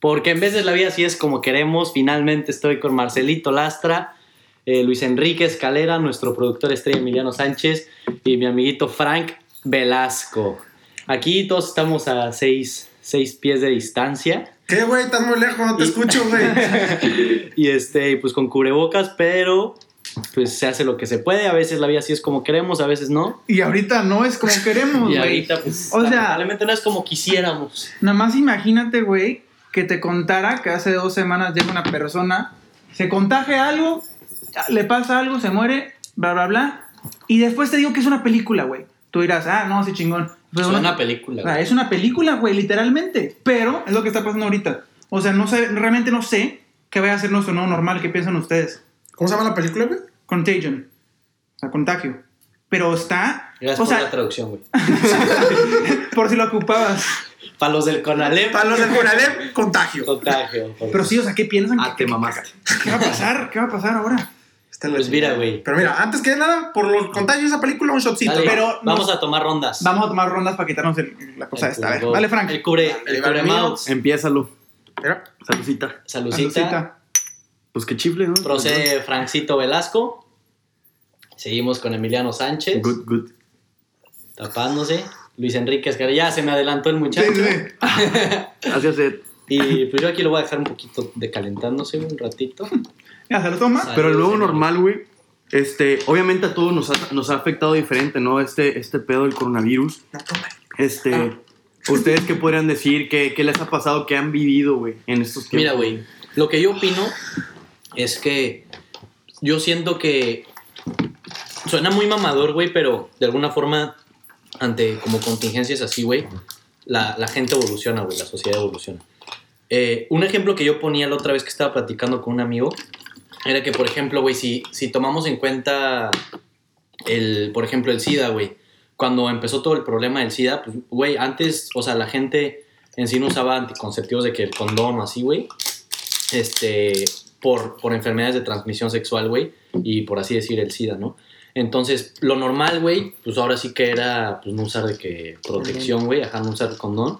Porque en veces la vida así es como queremos. Finalmente estoy con Marcelito Lastra, eh, Luis Enrique Escalera, nuestro productor estrella Emiliano Sánchez y mi amiguito Frank Velasco. Aquí todos estamos a seis, seis pies de distancia. ¿Qué, güey? Estás muy lejos, no te Y- escucho, güey. y este, pues con cubrebocas, pero pues se hace lo que se puede. A veces la vida así es como queremos, a veces no. Y ahorita no es como queremos, Y güey. ahorita, pues, O sea- lamentablemente no es como quisiéramos. Nada más imagínate, güey, que te contara que hace dos semanas llega una persona, se contagia algo, le pasa algo, se muere, bla, bla, bla. Y después te digo que es una película, güey. Tú dirás, ah, no, sí chingón. Pero es una película. O sea, güey. es una película, güey, literalmente. Pero es lo que está pasando ahorita. O sea, no sé, realmente no sé qué vaya a ser nuestro nuevo normal. ¿Qué piensan ustedes? ¿Cómo se llama la película, güey? Contagion. O sea, contagio. Pero está. Gracias o por la sea, traducción, güey. por si lo ocupabas. Para los del Conalep, Para los del Conalep, contagio. contagio. Pero sí, o sea, ¿qué piensan? Ah, ¿Qué- te mamaste. ¿Qué va a pasar? ¿Qué va a pasar ahora? Está Pues mira, güey. Pero mira, antes que nada, por los contagios de esa película, un shotcito. Dale, pero vamos nos- a tomar rondas. Vamos a tomar rondas para quitarnos el- la cosa El esta. A ver, dale, Frank. El cubre, el cubre mouse. Empiézalo. Salucita. Salucita. Pues qué chifle, ¿no? Procede Francito Velasco. Seguimos con Emiliano Sánchez. Good, good. Tapándose. Luis Enrique Escalera. Ya se me adelantó el muchacho. Sí, sí. Gracias, Ed. Y pues yo aquí lo voy a dejar un poquito decalentándose un ratito. Ya, se lo toma. Sale. Pero el nuevo señor. normal, güey, este, obviamente a todos nos ha, nos ha afectado diferente, ¿no? Este, este pedo del coronavirus. Este, Ah. ¿ustedes qué podrían decir? ¿Qué, qué les ha pasado? ¿Qué han vivido, güey, en estos tiempos? Mira, güey, lo que yo opino es que yo siento que suena muy mamador, güey, pero de alguna forma, ante como contingencias así, güey, la, la gente evoluciona, güey, la sociedad evoluciona. Eh, un ejemplo que yo ponía la otra vez que estaba platicando con un amigo era que, por ejemplo, güey, si, si tomamos en cuenta el, por ejemplo, el SIDA, güey, cuando empezó todo el problema del SIDA, pues, güey, antes, o sea, la gente en sí no usaba anticonceptivos de que el condón o así, güey, este, por, por enfermedades de transmisión sexual, güey, y por así decir el SIDA, ¿no? Entonces, lo normal, güey, pues ahora sí que era, pues no usar de que protección, güey, ajá, no usar condón.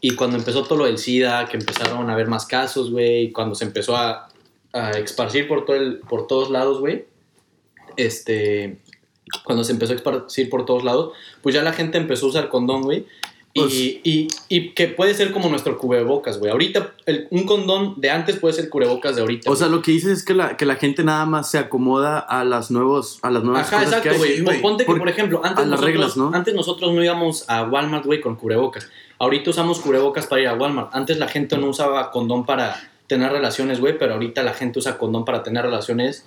Y cuando empezó todo lo del SIDA, que empezaron a haber más casos, güey, y cuando se empezó a, a esparcir por, todo el, por todos lados, güey, este, cuando se empezó a esparcir por todos lados, pues ya la gente empezó a usar condón, güey. Y, Pues- y, y que puede ser como nuestro cubrebocas, güey. Ahorita, el- un condón de antes puede ser cubrebocas de ahorita. O sea, lo que dices es que la, que la gente nada más se acomoda a las, nuevos, a las nuevas Ajá, cosas exacto, güey. güey. Ponte que, Por- por ejemplo, antes, a las nosotros, reglas, ¿no? antes nosotros no íbamos a Walmart, güey, con cubrebocas. Ahorita usamos cubrebocas para ir a Walmart. Antes la gente no usaba condón para tener relaciones, güey, pero ahorita la gente usa condón para tener relaciones,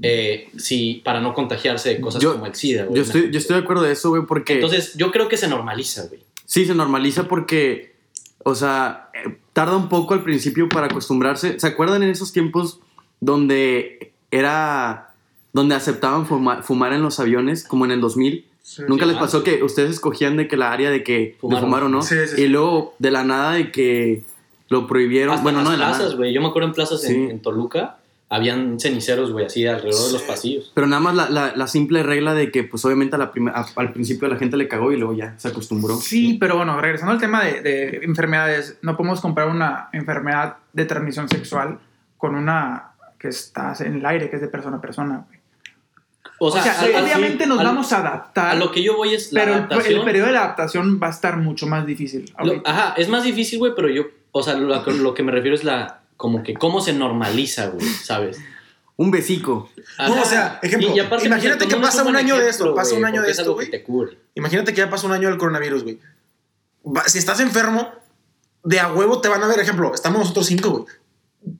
eh, sí, para no contagiarse de cosas Yo- como el SIDA, güey. Yo estoy, yo estoy de acuerdo de eso, güey, porque... Entonces, yo creo que se normaliza, güey. Sí, se normaliza porque, o sea, eh, tarda un poco al principio para acostumbrarse. ¿Se acuerdan en esos tiempos donde era, donde aceptaban fuma- fumar en los aviones, como en el 2000? Sí. ¿Nunca les ah, pasó sí. que ustedes escogían de que la área de que Fumaron. de fumar o no? Sí, sí, sí. Y luego, de la nada, de que lo prohibieron. Hasta bueno, en no las de la plazas, nada. güey. Yo me acuerdo en plazas en- en, Toluca, habían ceniceros, güey, así alrededor de los pasillos. Pero nada más la, la- la simple regla de que, pues obviamente a la a- al principio la gente le cagó y luego ya se acostumbró. Sí, pero bueno, regresando al tema de, de enfermedades, no podemos comparar una enfermedad de transmisión sexual con una que está en el aire, que es de persona a persona. güey. O O sea, al- al- obviamente nos al- vamos a adaptar, A lo que yo voy es la pero el, adaptación. el periodo de la adaptación va a estar mucho más difícil. Lo- ajá, es más difícil, güey, pero yo, o sea, lo, lo que me refiero es la, como que cómo se normaliza, güey, ¿sabes? Un besico. No, Ajá. o sea, ejemplo, Y- y aparte, imagínate pues, el que pasa un año de esto, pasa un año de esto, güey. te. Imagínate que ya pasó un año del coronavirus, güey. Si estás enfermo, de a huevo te van a ver, ejemplo, estamos nosotros cinco, güey.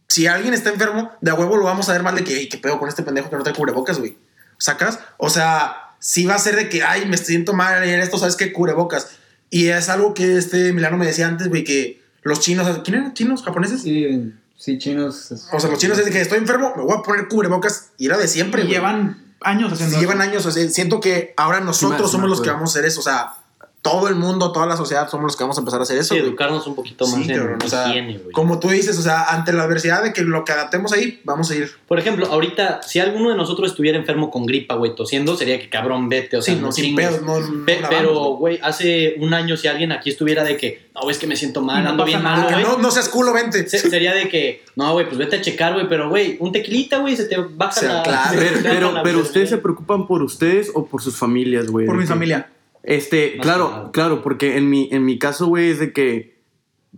Si alguien está enfermo, de a huevo lo vamos a ver mal de que, "Ey, qué pedo con este pendejo que no trae cubrebocas, güey. ¿Sacas? O sea, sí va a ser de que, ay, me siento mal en esto, ¿sabes qué? Cubrebocas. Y es algo que este Milano me decía antes, güey, que los chinos, ¿quién eran? ¿Chinos? ¿Japoneses? Sí, sí, chinos. O sea, los chinos es de que estoy enfermo, me voy a poner cubrebocas. Y era de siempre, Y güey. llevan años haciendo Sí, llevan años, o sea, siento que ahora nosotros Sí somos los que vamos a hacer eso, o sea, todo el mundo, toda la sociedad somos los que vamos a empezar a hacer eso. Sí, educarnos un poquito más Sí, en cabrón, o sea, higiene, güey. Como tú dices, o sea, ante la adversidad de que lo que adaptemos ahí, vamos a ir. Por ejemplo, ahorita, si alguno de nosotros estuviera enfermo con gripa, güey, tosiendo, sería que cabrón, vete, o sea, Sí, no, sin pedos, no, no Pe- la pero, güey, hace un año si alguien aquí estuviera de que, no, es que me siento mal, No ando bien malo, güey. no, no seas culo, vente. se- Sería de que, no, güey, pues vete a checar, güey, pero, güey, un tequilita, güey, se te baja O sea, la... claro. Pero, pero, la pero ustedes se preocupan por ustedes o por sus familias, güey. Por mi que- familia. Este, Más claro, nada. claro, porque en mi, en mi caso, güey, es de que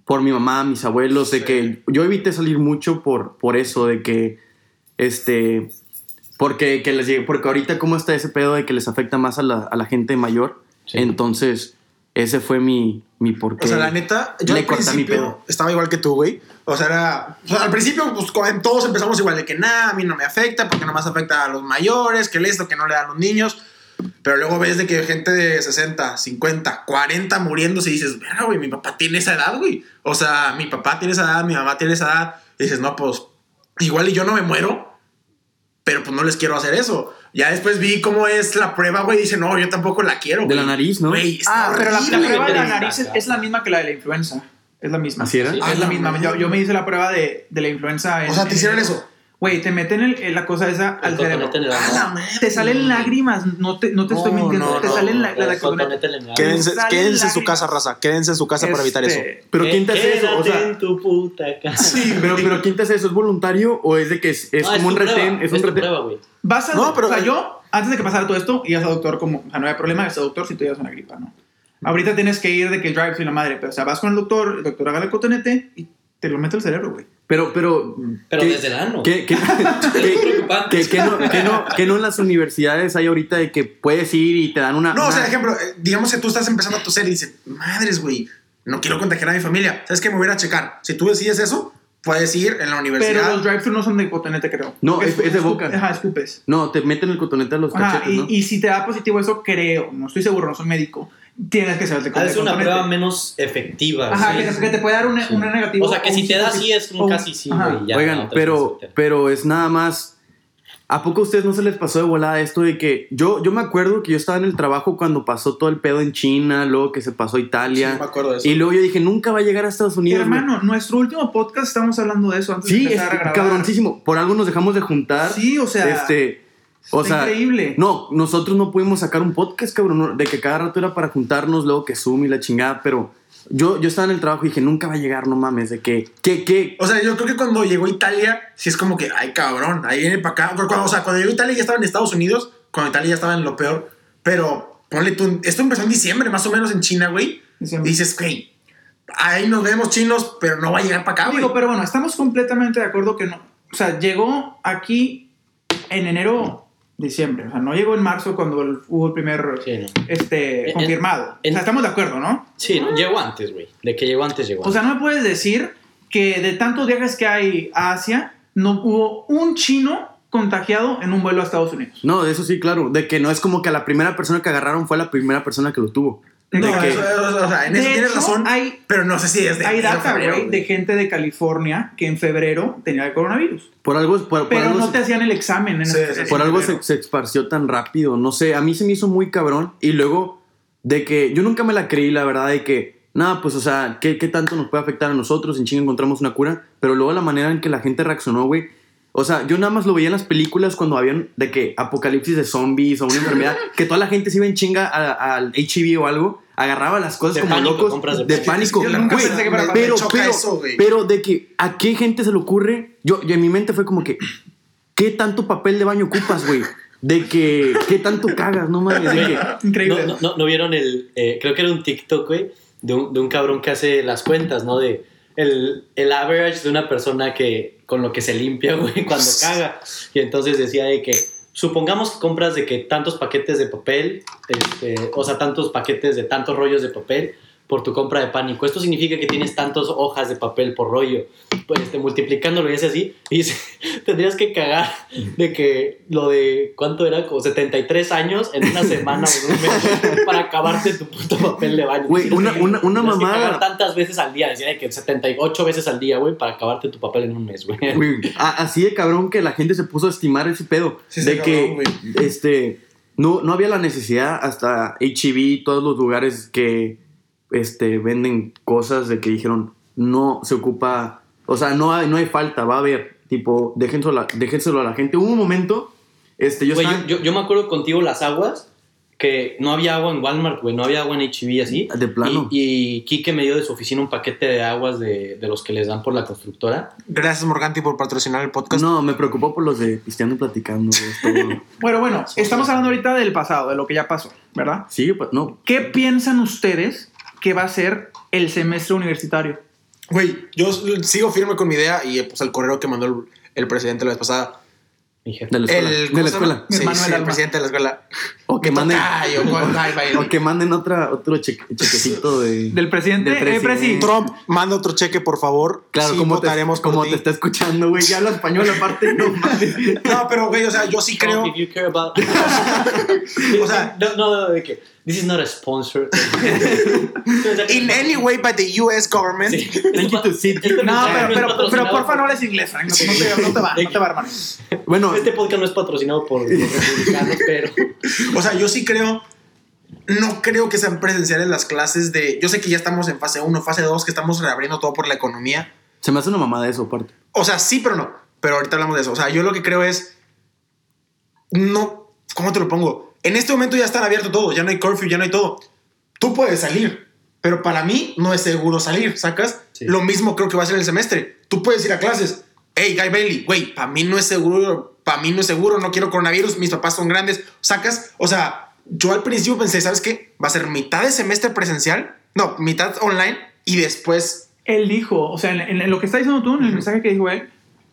por mi mamá, mis abuelos, de Sí. que yo evité salir mucho por, por eso, de que, este, porque, que les llegue, porque ahorita cómo está ese pedo de que les afecta más a la, a la gente mayor, Sí. entonces ese fue mi, mi porqué. O sea, la neta, yo Le al corta mi principio pedo. estaba igual que tú, güey. O sea, era. o sea, al principio, pues todos empezamos igual de que nada, a mí no me afecta, porque nomás afecta a los mayores, que el esto, que no le dan a los niños. Pero luego ves de que gente de 60, 50, 40 muriéndose y dices, verga, güey, mi papá tiene esa edad, güey. O sea, mi papá tiene esa edad, mi mamá tiene esa edad. Y dices, no, pues igual y yo no me muero, pero pues no les quiero hacer eso. Ya después vi cómo es la prueba, güey, y dice, no, yo tampoco la quiero. De la güey". nariz, ¿no? Está Ah, pero la, la prueba de la nariz es, es la misma que la de la influenza. Es la misma. ¿Así era? Sí. Ah, Es la la misma. Yo, yo me hice la prueba de, de la influenza. en- O sea, ¿te en hicieron enero. eso? Güey, te meten el- el- la cosa esa El al cerebro. en el A la. Te salen lágrimas, no te, no te estoy mintiendo. no, te no, salen la, la. Quédense, quédense en su casa, raza. Quédense en su casa para evitar eso. Este, Pero ¿quién te hace eso? O quédate sea, en tu puta casa. Sí, pero, pero ¿quién te hace eso? ¿Es voluntario o es de que es, es No, como un prueba, retén? Es un retén. prueba. Vas al No, pero- O sea, yo, antes de que pasara todo esto, ibas al doctor como. O sea, no había problema, ibas al doctor si tú llevas una gripa, ¿no? Ahorita tienes que ir de que el drive y la madre. Pero, o sea, vas con el doctor, el doctor haga el cotonete y te lo mete al cerebro, güey. Pero, pero. Pero ¿qué- desde el ano. ¿Qué, qué, qué- preocupante. qué- qué no, qué no- qué no en las universidades hay ahorita de que puedes ir y te dan una. No, o una- sea, ejemplo, eh, digamos que tú estás empezando a toser y dices, madres, güey, no quiero contagiar a mi familia. ¿Sabes qué? Me voy a checar. Si tú decides eso, puedes ir en la universidad. Pero los drive-thru no son de cotonete, creo. No, es- es de boca. Ajá, escupes. No, te meten el cotonete a los Ajá, cachetes, y, ¿no? y si te da positivo eso, creo, no estoy seguro, no soy médico, tienes que de de ser una cotonete. prueba menos efectiva. Ajá, sí. que, te, que te puede dar una, Sí. una negativa. O sea, que si te da sí es O un casi sí, ajá. güey. ya, Oigan, no pero, pero es nada más. ¿A poco a ustedes no se les pasó de volada esto de que yo, yo me acuerdo que yo estaba en el trabajo cuando pasó todo el pedo en China, luego que se pasó a Sí, Italia, me acuerdo de eso. y luego yo dije, nunca va a llegar a Estados Unidos. güey". Hermano, nuestro último podcast estamos hablando de eso antes de Sí, es empezar a grabar. cabroncísimo. Por algo nos dejamos de juntar. Sí, o sea, este, o está sea, increíble. No, nosotros no pudimos sacar un podcast, cabrón, de que cada rato era para juntarnos, luego que Zoom y la chingada, pero yo, yo estaba en el trabajo y dije, nunca va a llegar, no mames, de que, que, que, O sea, yo creo que cuando llegó Italia, sí es como que, ay, cabrón, ahí viene para acá. Cuando- o sea, cuando llegó Italia ya estaba en Estados Unidos, cuando Italia ya estaba en lo peor. Pero, ponle tú, esto empezó en diciembre, más o menos en China, güey. Y Diciembre. dices, güey, ahí nos vemos chinos, pero no va a llegar para acá, güey. Digo, pero bueno, estamos completamente de acuerdo que no. O sea, llegó aquí en enero, diciembre. O sea, no llegó en marzo cuando el- hubo el primer Sí, no. este, En- confirmado. en- o sea, estamos de acuerdo, ¿no? Sí, no, llegó antes, güey. De que llegó antes, llegó O sea, no me puedes decir que de tantos viajes que hay a Asia, no hubo un chino contagiado en un vuelo a Estados Unidos. no, de eso sí, claro, de que no es como que la primera persona que agarraron fue la primera persona que lo tuvo. De No, que- eso- eso- o sea, en eso tienes hecho, razón, hay- pero no sé si es de Hay data, güey, de gente de California que en febrero tenía el coronavirus. por algo, por, por Pero algo no se- te hacían el examen en Sí, ese- sí, sí. por en algo se, se esparció tan rápido. No sé, a mí se me hizo muy cabrón. Y luego, de que yo nunca me la creí, la verdad, de que, nada, pues, o sea, ¿qué, qué tanto nos puede afectar a nosotros? En chinga encontramos una cura. Pero luego la manera en que la gente reaccionó, güey. O sea, yo nada más lo veía en las películas cuando habían de que apocalipsis de zombies o una enfermedad, que toda la gente se iba en chinga al HIV o algo, agarraba las cosas De como pánico, locos de de pánico. pánico. Yo nunca Güey, pensé que fuera para- pero, pero, eso, güey. pero de que a qué gente se le ocurre, yo, yo en mi mente fue como que, ¿qué tanto papel de baño ocupas, güey? De que, ¿qué tanto cagas, no mames? De que, Increíble. No, no, no, ¿no vieron el. eh, creo que era un TikTok, güey, de un, de un cabrón que hace las cuentas, ¿no? De el, average de una persona que con lo que se limpia, güey, cuando caga. Y entonces decía de que. Supongamos que compras de que tantos paquetes de papel, este, o sea, tantos paquetes de tantos rollos de papel por tu compra de pánico. Esto significa que tienes tantas hojas de papel por rollo. Pues este, multiplicándolo y es así. Y dice, tendrías que cagar de que lo de, ¿cuánto era? Como 73 años en una semana o en un mes para acabarte tu puto papel de baño. Güey, una- una- una Tendrías que mamada. cagar tantas veces al día. Decía de que 78 veces al día, güey, para acabarte tu papel en un mes, güey. así de cabrón que la gente se puso a estimar ese pedo. Sí, de que, cabrón, este, no, no había la necesidad hasta HEB, todos los lugares que este, venden cosas de que dijeron, no se ocupa, o sea, no hay, no hay falta, va a haber, tipo, déjenselo a, déjenselo a la gente. Hubo un momento, este, yo Güey, estaba... yo, yo, yo me acuerdo contigo las aguas, que no había agua en Walmart, güey, no había agua en HB así. De plano. Y, y Kike me dio de su oficina un paquete de aguas de, de los que les dan por la constructora. Gracias, Morganti, por patrocinar el podcast. No, me preocupó por los de pisteando y platicando. todo. Bueno, bueno, estamos hablando ahorita del pasado, de lo que ya pasó, ¿verdad? sí, pues, no. ¿Qué piensan ustedes que va a ser el semestre universitario? Güey, yo sigo firme con mi idea y pues el correo que mandó el, el presidente la vez pasada. De la escuela. El, de ¿cómo la escuela. Sí, Manuel sí, el presidente de la escuela. O que manden, tocayo, bye. o que manden otra, otro cheque- chequecito de... Del presidente. Del Eh, presi. Trump, manda otro cheque, por favor. Claro, Sí, como, votaremos te, como ti. te está escuchando, güey. Ya habla español aparte, no. No, pero, güey, o sea, yo sí creo. O sea- no, no, no, de que... This is not a sponsor. In any way by the US government. Sí. Thank you to. Este No, pero, pero, pero porfa por- no hables inglés, Frank. No, te- no te, no te va, no te va, hermano. Bueno, Este podcast no es patrocinado por los republicanos, pero... O sea, yo sí creo. No creo que sean presenciales las clases de. Yo sé que ya estamos en fase 1, fase 2, que estamos reabriendo todo por la economía. se me hace una mamada eso, aparte. O sea, sí, pero no. Pero ahorita hablamos de eso. O sea, yo lo que creo es. No. ¿Cómo te lo pongo? En este momento ya están abiertos todos. Ya no hay curfew, ya no hay todo. Tú puedes salir. Pero para mí no es seguro salir, ¿sacas? Sí. Lo mismo creo que va a ser el semestre. Tú puedes ir a clases. Hey, Guy Bailey, güey, para mí no es seguro. Para mí no es seguro. No quiero coronavirus. Mis papás son grandes. ¿Sacas? O sea, yo al principio pensé, ¿sabes qué? Va a ser mitad de semestre presencial. No, mitad online. Y después Él dijo, o sea, en, en lo que está diciendo tú, en el mensaje que dijo él,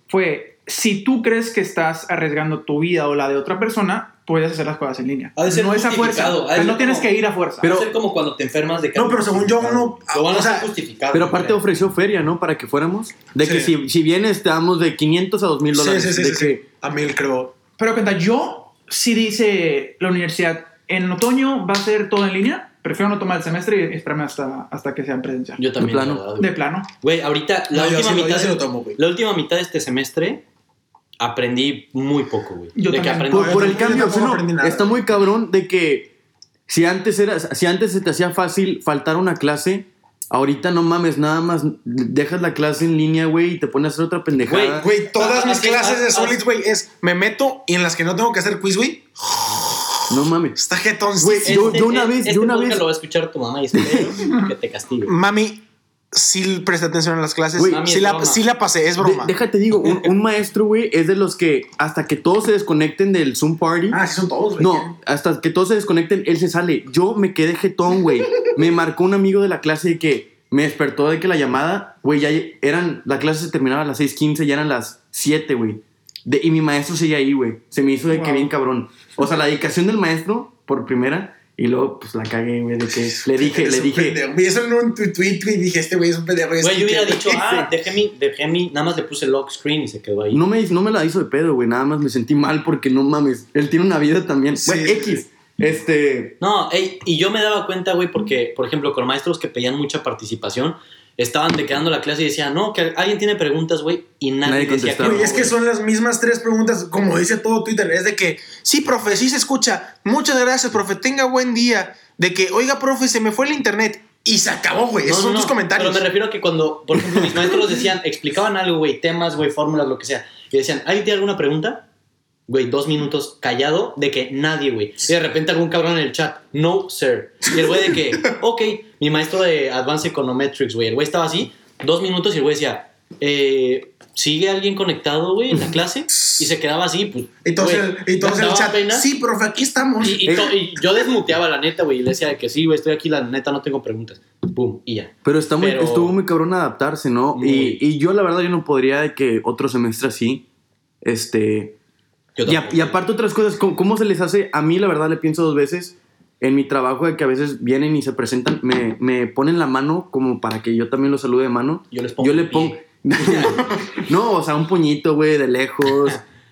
fue: si tú crees que estás arriesgando tu vida o la de otra persona, puedes hacer las cosas en línea. Ha de ser no es a fuerza. ser no tienes como- que ir a fuerza. Pero, ser como cuando te enfermas de que... No, pero según yo, uno- Lo van a o sea, hacer justificado. Pero aparte ofreció feria, ¿no? Para que fuéramos. De que Sí. si, si vienes te damos de 500 a 2000 dólares. Sí, sí, sí, de sí, que, sí. A mil creo. Pero cuenta, yo sí dice la universidad, en otoño va a ser todo en línea. Prefiero no tomar el semestre y esperarme hasta, hasta que sea en presencial. Yo también, De plano. la verdad, güey. De plano. Güey, ahorita, la, No, última mitad lo tomo, güey. la última mitad de este semestre aprendí muy poco, güey. Yo de que aprendí. por, por el cambio, no, nada. está muy cabrón de que si antes, era, si antes se te hacía fácil faltar una clase, ahorita no mames, nada más dejas la clase en línea, güey, y te pones a hacer otra pendejada. Güey, todas Ah, mis clases de ah, Solids, güey, es me meto y en las que no tengo que hacer quiz, güey, No mames. está jetón. Güey, sí, yo- Este- una vez- este yo una vez- lo va a escuchar tu mamá y espero que te castigue. Mami, sí presté atención en las clases. Güey, sí, la, sí la pasé, es De- broma. déjate digo, un, un maestro, güey, es de los que hasta que todos se desconecten del Zoom Party. ah, sí son todos, güey. No, hasta que todos se desconecten, él se sale. Yo me quedé jetón, güey. Me marcó un amigo de la clase de que me despertó de que la llamada, güey, ya eran, la clase se terminaba a las 6:15, ya eran las 7, güey. De- Y mi maestro seguía ahí, güey. Se me hizo de que bien cabrón. O sea, la dedicación del maestro, por primera, y luego, pues la cagué, güey, de que le dije, le dije. Vi eso en un tu- tweet, y dije, este güey es un pendejo. Güey, yo hubiera dicho, ah, dejé mi, dejé mi, nada más le puse lock screen y se quedó ahí. no me, no me la hizo de pedo, güey. Nada más me sentí mal porque no mames. Él tiene una vida también. Sí, Güey, sí, X. Este. No, ey, y yo me daba cuenta, güey, porque, por ejemplo, con maestros que pedían mucha participación, estaban de quedando la clase y decían, no, que alguien tiene preguntas, güey, y nadie, Nadie decía que contestaba. Güey, es que son las mismas tres preguntas, como dice todo Twitter, es de que, sí, profe, sí se escucha, muchas gracias, profe, tenga buen día, de que, oiga, profe, se me fue el internet, y se acabó, güey, No, esos no, son no, tus comentarios. Pero me refiero a que cuando, por ejemplo, mis maestros decían, explicaban algo, güey, temas, güey, fórmulas, lo que sea, y decían, ¿alguien tiene alguna pregunta? Güey, dos minutos callado de que nadie, güey. Y de repente algún cabrón en el chat, no, sir. Y el güey de que, ok, mi maestro de Advanced Econometrics, güey, el güey estaba así, dos minutos y el güey decía, eh, ¿sigue alguien conectado, güey, en la clase? Y se quedaba así, pues. y todos, güey, el, chat, pena. sí, profe, aquí estamos. Y, y to- y yo desmuteaba la neta, güey, y le decía de que sí, güey, estoy aquí, la neta, no tengo preguntas. Pum, y ya. Pero, está muy, Pero- estuvo muy cabrón adaptarse, ¿no? Y, y yo, la verdad, yo no podría de que otro semestre así. Este. Y, a- y aparte, otras cosas, ¿cómo, cómo se les hace? A mí, la verdad, le pienso dos veces. En mi trabajo, de que a veces vienen y se presentan, me, me ponen la mano como para que yo también los salude de mano. Yo les pongo Yo le pongo. no, o sea, un puñito, güey, de lejos,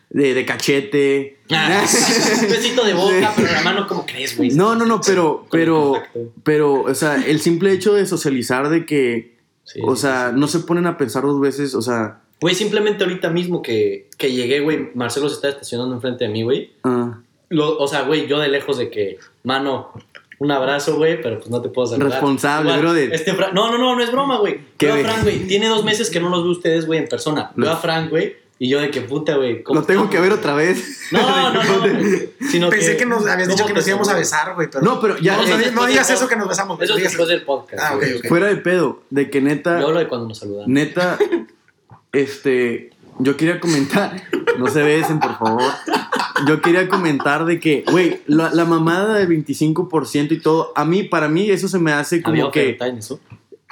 de, de cachete. Ah, un besito de boca, pero la mano, ¿cómo crees, güey? No, no, no, pero, pero, pero, o sea, el simple hecho de socializar, de que, Sí, o sea, sí. no se ponen a pensar dos veces, o sea, Güey, simplemente ahorita mismo que, que llegué, güey, Marcelo se está estacionando enfrente de mí, güey. ah, lo- o sea, güey, yo de lejos de que, mano, un abrazo, güey, pero pues no te puedo saludar. Responsable, brother. Este no, no, no, no es broma, güey. ¿Qué, Veo a? Frank, güey. Tiene dos meses que no los veo ustedes, güey, en persona. Veo a Frank, güey, y yo de que puta, güey. ¿cómo Lo tengo que ver otra vez. No, no, no. Sino Pensé que nos habías dicho ¿cómo que nos íbamos a besar, güey. Pero No, pero ya, No, eh, no, del digas eso que nos besamos. güey, Eso es después del podcast. Ah, ok, güey. ok. Fuera de pedo, de que neta. Yo hablo de cuando nos saludan. Neta, este, yo quería comentar, no se besen, por favor. Yo quería comentar de que, güey, la, la mamada del 25% y todo, a mí, para mí, eso se me hace Había como que... en eso.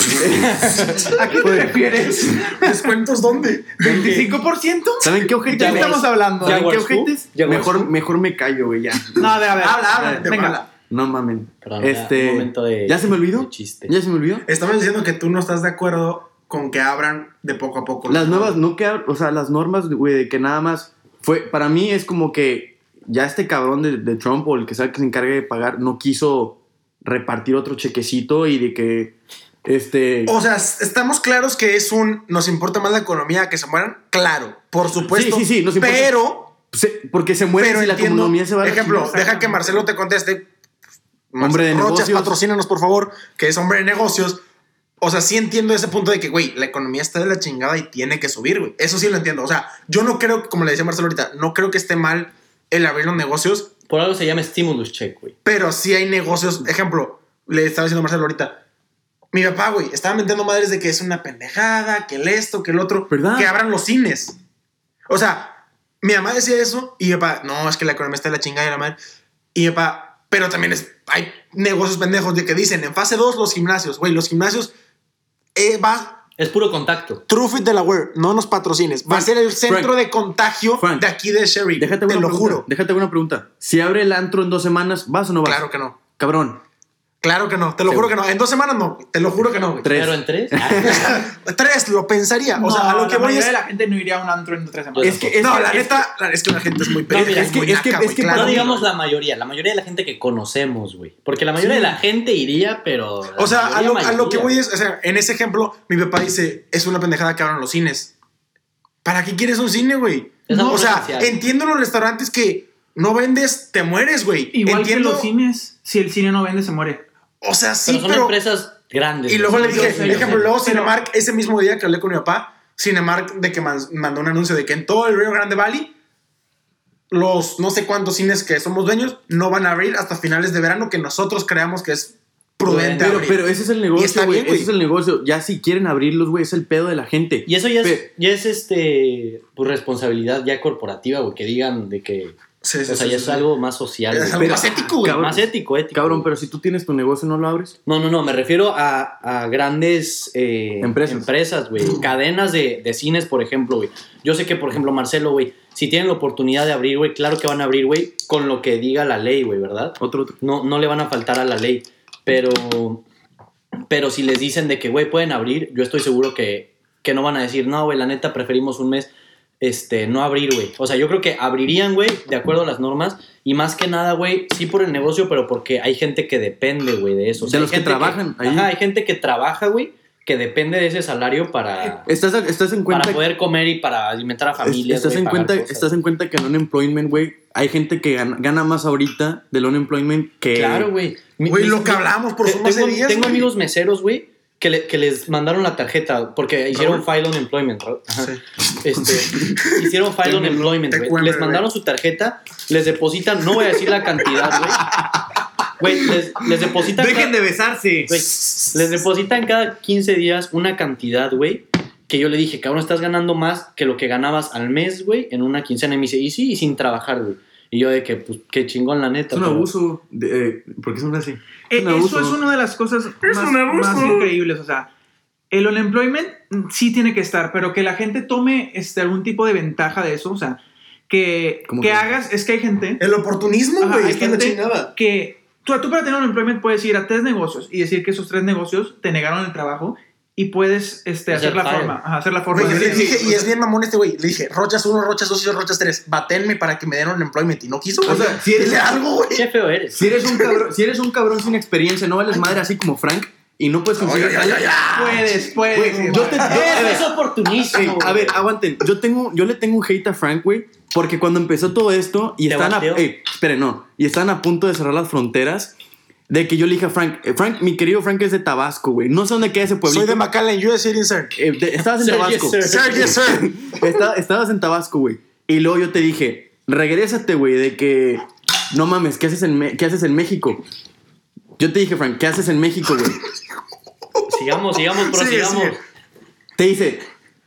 ¿A qué te refieres? ¿Descuentos dónde? ¿25%? ¿Saben qué ojetes? ¿De qué estamos hablando? ¿Saben qué ojetes? Mejor, mejor me callo, güey, ya. No, a ver, a ver. Habla, habla, Venga. No mamen. Perdón, Este, de- ¿Ya se me olvidó? chiste. ¿Ya se me olvidó? Estamos diciendo que tú no estás de acuerdo con que abran de poco a poco. Las nuevas, no que, o sea, las normas, güey, de que nada más fue, para mí es como que ya este cabrón de, de Trump o el que sea que se encargue de pagar no quiso repartir otro chequecito y de que, este... O sea, estamos claros que es un. Nos importa más la economía que se mueran. Claro, por supuesto. Sí, sí, sí, nos importa. Pero. se- porque se muere si la economía se va a Ejemplo, deja que Marcelo te conteste. Hombre de Rochas, negocios. patrocínanos, por favor, que es hombre de negocios. O sea, sí entiendo ese punto de que, güey, la economía está de la chingada y tiene que subir, güey. Eso sí lo entiendo. O sea, yo no creo, como le decía Marcelo ahorita, no creo que esté mal el abrir los negocios, Por algo se llama stimulus check, güey. pero sí hay negocios. Ejemplo, le estaba diciendo a Marcelo ahorita. Mi papá, güey, estaba metiendo madres de que es una pendejada, que el esto, que el otro. ¿Verdad? Que abran los cines. O sea, mi mamá decía eso y mi papá, no, es que la economía está de la chingada y la madre. Y mi papá, pero también es, hay negocios pendejos de que dicen en fase 2 los gimnasios, güey, los gimnasios eh, va Es puro contacto. Truffit Delaware, no nos patrocines. Va a ser el centro Frank, de contagio Frank, de aquí de Sherry. Déjate te lo pregunta, juro. Déjate una pregunta. Si abre el antro en dos semanas, ¿vas o no vas? Claro que no. Cabrón. Claro que no. Te lo Sí. juro que no. En dos semanas no. Te lo juro que no. güey. Tres. Pero en tres. Tres, lo pensaría. O sea, a lo que la voy mayoría es. de la gente no iría a un antro en tres semanas. Es que, es no, que- la es neta, es que la gente es muy pendeja. mira, es, que- muy es que- naca, es que claro. no digamos la mayoría, la mayoría de la gente que conocemos, güey. Porque la mayoría Sí. de la gente iría, pero. O sea, a lo, mayoría, a lo que voy es, o sea, en ese ejemplo, mi papá dice, es una pendejada que abran los cines. ¿Para qué quieres un cine, güey? Es algo o sea, entiendo los restaurantes que no vendes, te mueres, güey. Igual entiendo, que los cines, si el cine no vende, se muere. O sea, Pero sí, son pero... empresas grandes. y luego le yo dije, sé, yo ejemplo, sé, luego pero- Cinemark, ese mismo día que hablé con mi papá, Cinemark de que man- mandó un anuncio de que en todo el Río Grande Valley los no sé cuántos cines que somos dueños no van a abrir hasta finales de verano que nosotros creamos que es prudente Pero, abrir. pero ese es el negocio, está güey. Ese es el negocio. Ya si quieren abrirlos, güey, es el pedo de la gente. Y eso ya es, Pe- ya es este, pues, responsabilidad ya corporativa, güey. Que digan de que. Sí, sí, o sea, sí, ya sí, es sí. algo más social. Es algo más ético, güey. Cabrón. Más ético, ético. Cabrón, pero si tú tienes tu negocio, ¿no lo abres? No, no, no, me refiero a, a grandes eh, Empresas. empresas, güey. Cadenas de, de cines, por ejemplo, güey. Yo sé que, por ejemplo, Marcelo, güey, si tienen la oportunidad de abrir, güey, claro que van a abrir, güey, con lo que diga la ley, güey, ¿verdad? Otro, otro. No, no le van a faltar a la ley. Pero, pero si les dicen de que, güey, pueden abrir, yo estoy seguro que, que no van a decir, no, güey, la neta, preferimos un mes este, no abrir, güey. O sea, yo creo que abrirían, güey, de acuerdo a las normas. Y más que nada, güey, sí por el negocio, pero porque hay gente que depende, güey, de eso. O De sea, los que gente trabajan ahí. Ajá, hay gente que trabaja, güey, que depende de ese salario para, ¿Estás, estás en cuenta para poder comer y para alimentar a familias. estás, en cuenta, cosas. estás en cuenta que en unemployment, güey, hay gente que gana, gana más ahorita del unemployment que... Claro, güey. Güey, lo que hablábamos por Te- hace tengo, días, tengo amigos meseros, güey, que, le- que les mandaron la tarjeta porque hicieron Raúl. file on employment. Sí. Este, hicieron file on employment, güey. Les mandaron su tarjeta, les depositan, no voy a decir la cantidad, güey. Güey, les, les depositan. cada- de besarse. güey, les depositan cada 15 días una cantidad, güey. Que yo le dije, cabrón, estás ganando más que lo que ganabas al mes, güey, en una quincena. Y me dice, y sí, y sin trabajar, güey. Y yo de que, pues, qué chingón, la neta. Es un pero- abuso. De, eh, ¿Por qué son así? Eh, un Eso abuso. es una de las cosas Es más, un abuso. más increíbles. O sea, el unemployment sí tiene que estar, pero que la gente tome este, algún tipo de ventaja de eso. O sea, que, ¿Cómo que que? hagas, es que hay gente El oportunismo, güey, hay gente chingada. que tú, tú para tener un employment puedes ir a tres negocios y decir que esos tres negocios te negaron el trabajo y puedes este, Hacer hacer, la forma, ajá, hacer la forma. Yo de le dije, y es bien mamón este güey. Le dije, Rochas 1, Rochas 2 y Rochas 3. Batenme para que me den un employment. Y no quiso. O sea, si eres- algo, güey. Qué feo eres. Si eres, un cabrón, si eres un cabrón sin experiencia, no vales madre así como Frank, y no puedes conseguir Ay, ay, jale, ay, ay, Puedes, puedes. Güey, yo te- yo- a ver, Es oportunismo. Ey, a ver, aguanten. Yo tengo, yo le tengo un hate a Frank, güey. Porque cuando empezó todo esto y ¿Te están a, ey, esperen, no. Y están a punto de cerrar las fronteras. De que yo le dije a Frank, eh, Frank, mi querido Frank es de Tabasco, güey. No sé dónde queda ese pueblito. Soy de McAllen, US City, sir. Eh, de- estabas en Sir, Tabasco. yes, sir. Sir, yes, sir. Esta- estabas en Tabasco, güey. Y luego yo te dije, regrésate, güey, de que no mames, ¿qué haces en, Me- ¿qué haces en México? Yo te dije, Frank, ¿qué haces en México, güey? Sigamos, sigamos, Sigue, prosigamos. sigue. Te dice,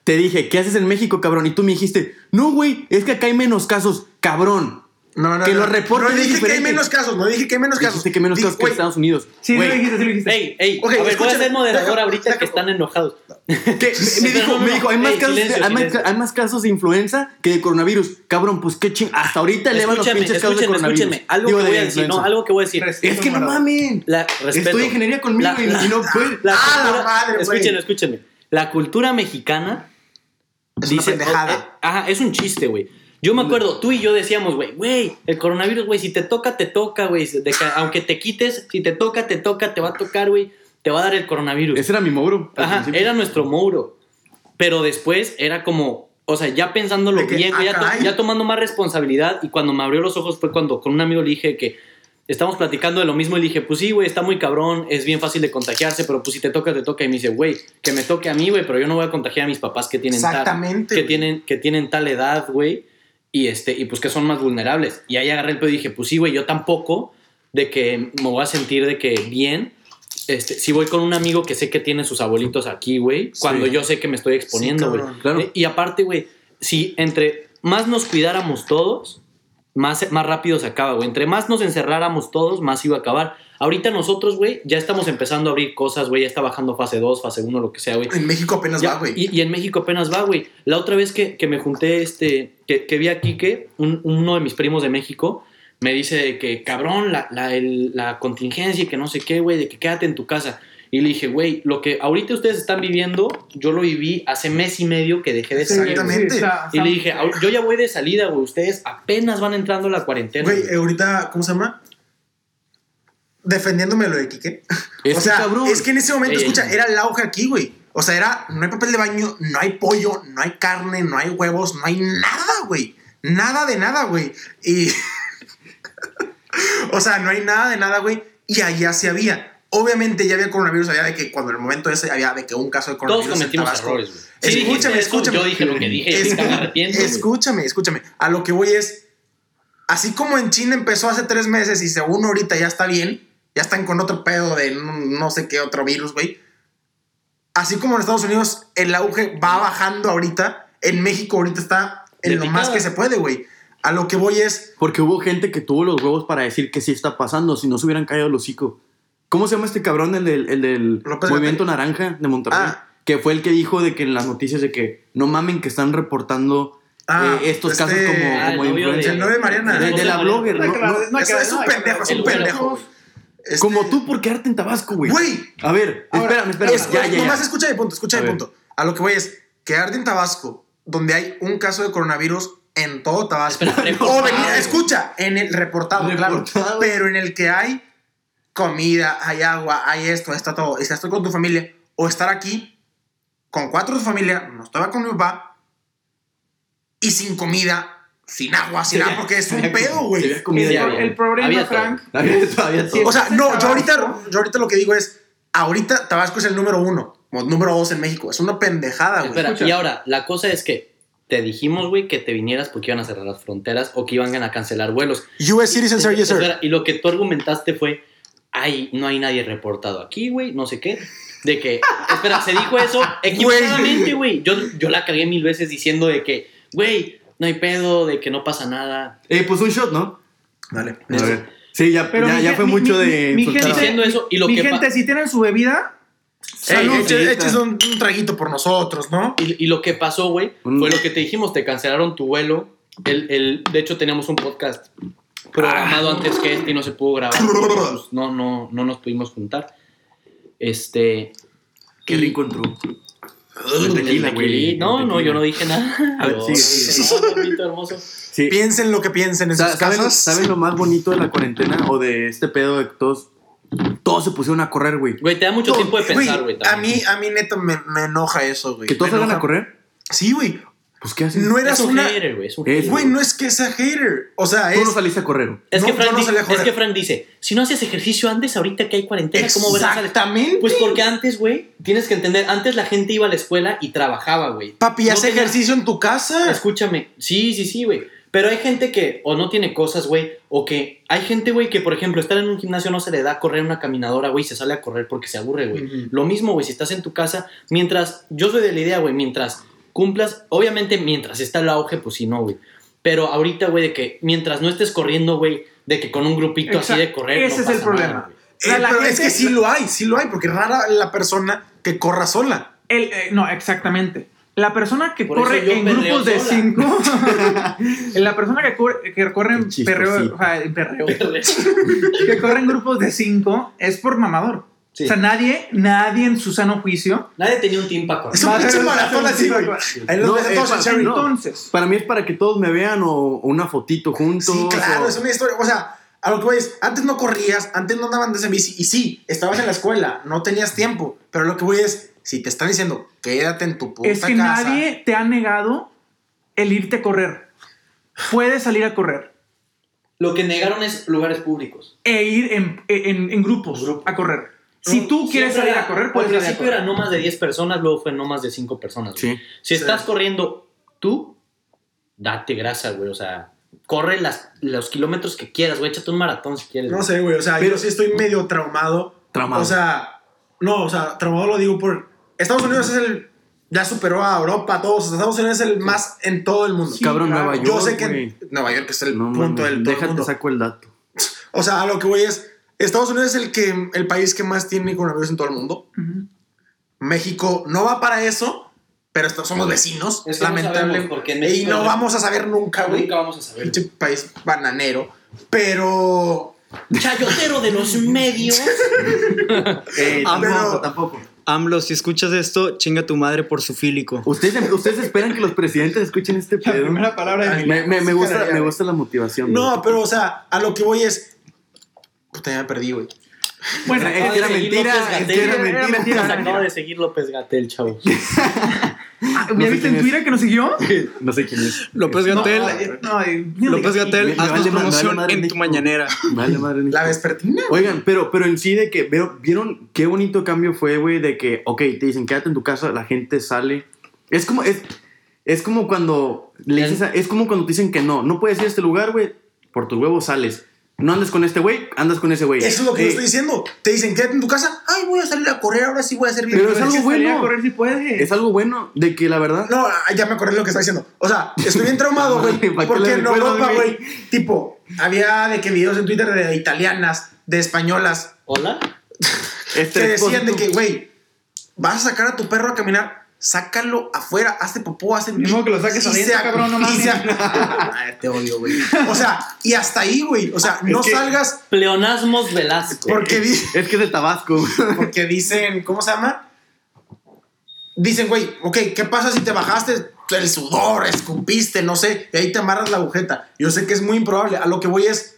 te dije, ¿qué haces en México, cabrón? Y tú me dijiste, no, güey, es que acá hay menos casos, cabrón. No, no, Que no. lo reporten No dije que hay menos casos, no dije que hay menos casos. Dijiste que menos Di- casos que güey, Estados Unidos. Sí, sí Güey, lo dijiste, sí lo dijiste. Ey, ey, Ok, a ver, voy a escúchame, ser moderador deja- ahorita deja- que están enojados. que me Pero dijo, no, no, me dijo, hay no. más, Ey, casos, silencio, hay, más, silencio. hay más casos de influenza que de coronavirus. Cabrón, pues qué ching. Hasta ahorita elevan los Escúchame, pinches casos de coronavirus. escúchenme. Algo Digo, que voy a decir, no, algo que voy a decir. Respeto, Es que no mamen. La. Estoy ingeniería conmigo La- y, no puedo. ¡Ah, madre, güey! escúchenme, escúchenme. La cultura mexicana Es una pendejada. eh, ajá, es un chiste, güey. Yo me acuerdo, tú y yo decíamos, güey, güey, el coronavirus, güey, si te toca, te toca, güey. Aunque te quites, si te toca, te toca, te va a tocar, güey. Te va a dar el coronavirus. Ese era mi Mauro. al Ajá, principio. era nuestro Mouro. Pero después era como, o sea, ya pensándolo De que, bien, güey, ah, ya, to- ya tomando más responsabilidad. Y cuando me abrió los ojos fue cuando con un amigo le dije que estamos platicando de lo mismo y le dije, pues sí, güey, está muy cabrón, es bien fácil de contagiarse, pero pues si te toca, te toca. Y me dice, güey, que me toque a mí, güey, pero yo no voy a contagiar a mis papás que tienen Exactamente, tal, que tienen, que tienen tal edad, güey, y este, y pues que son más vulnerables. Y ahí agarré el pedo y dije, pues sí, güey, yo tampoco, de que me voy a sentir de que bien. Este, si voy con un amigo que sé que tiene sus abuelitos aquí, güey, cuando yo sé que me estoy exponiendo, güey. cabrón. Claro. Y aparte, güey, si entre más nos cuidáramos todos, más, más rápido se acaba, güey. Entre más nos encerráramos todos, más iba a acabar. Ahorita nosotros, güey, ya estamos empezando a abrir cosas, güey. Ya está bajando fase 2, fase 1, lo que sea, güey. En México apenas Ya, va, güey. y, y en México apenas va, güey. La otra vez que, que me junté, este, que, que vi a Quique, un- uno de mis primos de México, me dice de que, cabrón, la, la, el- la contingencia y que no sé qué, güey, de que quédate en tu casa. Y le dije, güey, lo que ahorita ustedes están viviendo, yo lo viví hace mes y medio que dejé de salir. Exactamente. Y le dije, "Au- yo ya voy de salida, güey. Ustedes apenas van entrando a la cuarentena. Güey, güey". eh, ahorita, ¿cómo se llama? Defendiéndome lo de Quique. Es o que, sea, cabrón. es que en ese momento, Ey, ey. escucha, era el auge aquí, güey. O sea, era, no hay papel de baño, no hay pollo, no hay carne, no hay huevos, no hay nada, güey. Nada de nada, güey. Y. o sea, no hay nada de nada, güey. Y allá sí había. Obviamente ya había coronavirus, había de que cuando en el momento ese había de que un caso de Todos coronavirus. en cometimos errores, güey. Sí, Escúchame, escúchame. Yo dije lo que dije y Es- ahorita me arrepiento. güey. escúchame, escúchame. A lo que voy es, así como en China empezó hace tres meses y según ahorita ya está bien, ya están con otro pedo de no, no sé qué otro virus, güey. Así como en Estados Unidos el auge va bajando ahorita, en México ahorita está en De lo más que se puede, güey. A lo que voy es, Porque hubo gente que tuvo los huevos para decir que sí está pasando, si no se hubieran caído el hocico. ¿Cómo se llama este cabrón, el del, el del Movimiento Naranja de Monterrey? Ah. Que fue el que dijo de que en las noticias de que no mamen que están reportando Ah, eh, estos este- casos como, Ah, el como el novio de Mariana. De, de la blogger, No es un pendejo, es un pendejo. Este- Como tú por quedarte en Tabasco, güey. Güey, A ver, Ahora, espérame, espérame. Es- ya, ya, ya. Nomás escucha mi punto, escucha mi punto. A lo que voy es, quedarte en Tabasco, donde hay un caso de coronavirus en todo Tabasco. Espera, o venir, escucha, en el reportado, claro. Pero en el que hay comida, hay agua, hay esto, está todo. Y si estoy con tu familia, o estar aquí con cuatro de tu familia, no estaba con mi papá, y sin comida, sin agua, sin nada, porque es un pedo, güey. El, había- problema, había todo. Frank, Había todavía todo. O sea, no, yo ahorita, yo ahorita lo que digo es, ahorita Tabasco es el número uno, o número dos en México. Es una pendejada, güey. Espera, Escucha. y ahora, la cosa es que te dijimos, güey, que te vinieras porque iban a cerrar las fronteras o que iban a cancelar vuelos. US Citizen, sir, yes, sir. Espera, y lo que tú argumentaste fue, ay, no hay nadie reportado aquí, güey, no sé qué. De que, espera, se dijo eso equivocadamente, güey. Yo, yo la cagué mil veces diciendo de que, güey, no hay pedo, de que no pasa nada. Eh, pues un shot, ¿no? Dale. A ver. Sí, ya, Pero ya, mi ya gen- fue mi- mucho mi- de. mi gente- Diciendo eso, y lo Mi que gente, si tienen su bebida, Salud, eches, señorita. eches un, un traguito por nosotros, ¿no? Y, y lo que pasó, güey, fue lo que te dijimos, te cancelaron tu vuelo. El, el, de hecho, teníamos un podcast programado antes que este y no se pudo grabar. pues, no, no, no nos pudimos juntar. Este. Qué rico entró. Tequila, güey. No, no, yo no dije nada. A ver, sigue, sigue. No, papito hermoso. Sí. Piensen lo que piensen en sus ¿Saben, casas. ¿Saben lo más bonito de la cuarentena o de este pedo de que todos todos se pusieron a correr, güey. Güey, te da mucho No, tiempo de pensar, güey. A mí, a mí neta me, me enoja eso, güey. Que todos salgan a correr. Sí, güey. Pues, ¿qué hacen? No Es eras un una. hater, güey. Es un Es, hater. Güey, no es que sea hater. O sea, Tú es. no saliste a correr. Es, No, que Frank yo no di- salí a es que Frank dice, si no hacías ejercicio antes, ahorita que hay cuarentena, ¿cómo Exactamente. Pues porque antes, güey, tienes que entender, antes la gente iba a la escuela y trabajaba, güey. Papi, No tenía- ejercicio en tu casa. Escúchame, sí, sí, sí, güey. Pero hay gente que o no tiene cosas, güey, o que hay gente, güey, que por ejemplo, estar en un gimnasio no se le da a correr una caminadora, güey, se sale a correr porque se aburre, güey. Lo mismo, güey, si estás en tu casa, mientras, yo soy de la idea, güey, mientras cumplas, obviamente mientras está el auge, pues sí, no, güey. Pero ahorita, güey, de que mientras no estés corriendo, güey, de que con un grupito así de Exacto. correr. Ese no es el problema. nada. Eh, La- la pero es que sí lo hay, sí lo hay, porque rara la persona que corra sola. El, eh, no, exactamente. La persona que Por corre en grupos de cinco. la persona que corre, que corre en perreo, o sea, perreo, que corre en grupos de cinco es por mamador. Sí. O sea, nadie, nadie en su sano juicio. Nadie tenía un team para correr. Es un Va a pinche maratón así, güey. No, eh, todos en pa- Cherry. no. Entonces, Para mí es para que todos me vean o, o una fotito juntos. Sí, claro, o- es una historia. O sea, a lo que voy es, antes no corrías, antes no andaban en bici. Y sí, estabas en la escuela, no tenías tiempo. Pero lo que voy es, si te están diciendo, quédate en tu puta es que casa. nadie te ha negado el irte a correr. Puedes salir a correr Lo que negaron es lugares públicos. e ir en, en- en grupos Grupo. a correr. Si tú quieres salir era- a correr, Al puedes salir a principio era no más de 10 personas, luego fue no más de 5 personas. Sí. Si Sí. estás corriendo tú, date grasa, güey. O sea, corre las, los kilómetros que quieras, güey. Échate un maratón si quieres. No güey. sé, güey. O sea, Pero- yo sí estoy medio traumado. Traumado. O sea, no, o sea, traumado lo digo por. Estados Unidos es el. Ya superó a Europa, a todos. Estados Unidos es el más en todo el mundo. Sí, Cabrón, claro. Nueva York. yo sé que güey. Nueva York es el No, punto del todo el Déjate, mundo. saco el dato. O sea, a lo que voy es. Estados Unidos es el, que, el país que más tiene coronavirus en todo el mundo. México no va para eso, pero estos somos vecinos, Es que lamentable. sabemos, porque en y no vamos a saber nunca, güey. Nunca vamos a saber. Pinche país bananero. Pero. Chayotero de los medios. Eh, tampoco, pero- tampoco. AMLO, si escuchas esto, chinga tu madre por sufílico. ¿Ustedes, ustedes esperan que los presidentes escuchen este La pedo. primera palabra de mi Me, me- gusta, me gusta la motivación. No, pero, o sea, a lo que voy es. Puta, ya me perdí, güey. Bueno, Es que era Acaba de seguir mentira, es que era mentira. acaba de seguir López Gatel, chavos. ah, ¿ya no sé viste en es. Twitter que nos siguió? No sé quién es. López No, Gatel, no, no López Gatel, haznos vale promoción madre en tu mañanera. Vale, madre mía. La vespertina. Oigan, pero, pero en sí de que, veo- ¿vieron qué bonito cambio fue, güey? De que, ok, te dicen, quédate en tu casa, la gente sale. Es como, es, es como cuando le dices, a- es como cuando te dicen que no, no puedes ir a este lugar, güey, por tus huevos sales. No andes con este güey, andas con ese güey. Eso es lo que yo estoy diciendo. Te dicen, quédate en tu casa. Ay, voy a salir a correr, ahora sí voy a hacer bien. Pero es algo bueno. a correr si puedes. Es algo bueno de que la verdad. No, ah, ya me acordé de lo que estaba diciendo. O sea, estoy bien traumado, güey. ¿Para qué porque recuerdo, Europa, güey? tipo, había de que videos en Twitter de italianas, de españolas, Hola. Este que decían de que, güey, vas a sacar a tu perro a caminar, sácalo afuera, hazte popó, hazte Ni modo que lo saques adentro, cabrón, no mames. se- Ay, te odio, güey. O sea, y hasta ahí, güey. O sea, no que- salgas Pleonasmos Velasco. porque, di- Es que es de Tabasco. porque dicen, ¿cómo se llama? Dicen, güey, ok, ¿qué pasa si te bajaste el sudor, escupiste, no sé, y ahí te amarras la agujeta? Yo sé que es muy improbable. A lo que voy es,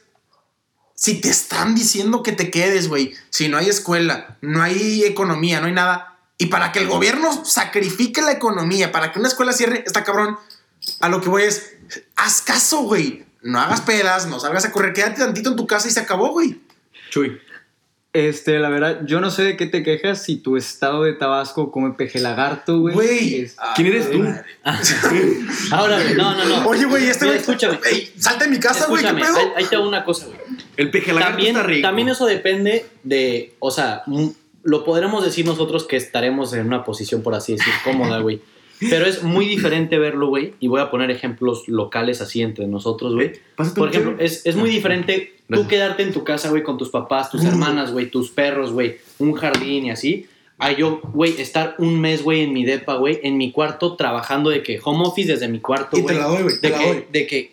si te están diciendo que te quedes, güey, si no hay escuela, no hay economía, no hay nada, y para que el gobierno sacrifique la economía, para que una escuela cierre, está cabrón, a lo que voy es, haz caso, güey. No hagas pedas, no salgas a correr, quédate tantito en tu casa y se acabó, güey. Chuy. Este, la verdad, yo no sé de qué te quejas si tu estado de Tabasco come peje lagarto, güey. Güey. Es- ¿Quién eres tú? Ahora, güey, no, no, no. Oye, güey, este güey. escúchame. Ey, salte de mi casa, güey, ¿qué Escúchame, pedo? ahí, ahí te hago una cosa, güey. El peje lagarto También, está rico. también eso depende de, o sea, lo podremos decir nosotros que estaremos en una posición, por así decir, cómoda, güey. Pero es muy diferente verlo, güey. Y voy a poner ejemplos locales así entre nosotros, güey. Pásate Por ejemplo, es, es muy diferente tú quedarte en tu casa, güey, con tus papás, tus hermanas, güey, tus perros, güey, un jardín y así. A yo, güey, estar un mes, güey, en mi depa, güey, en mi cuarto, trabajando de que home office desde mi cuarto, Y te güey. la doy, güey, te De que, de que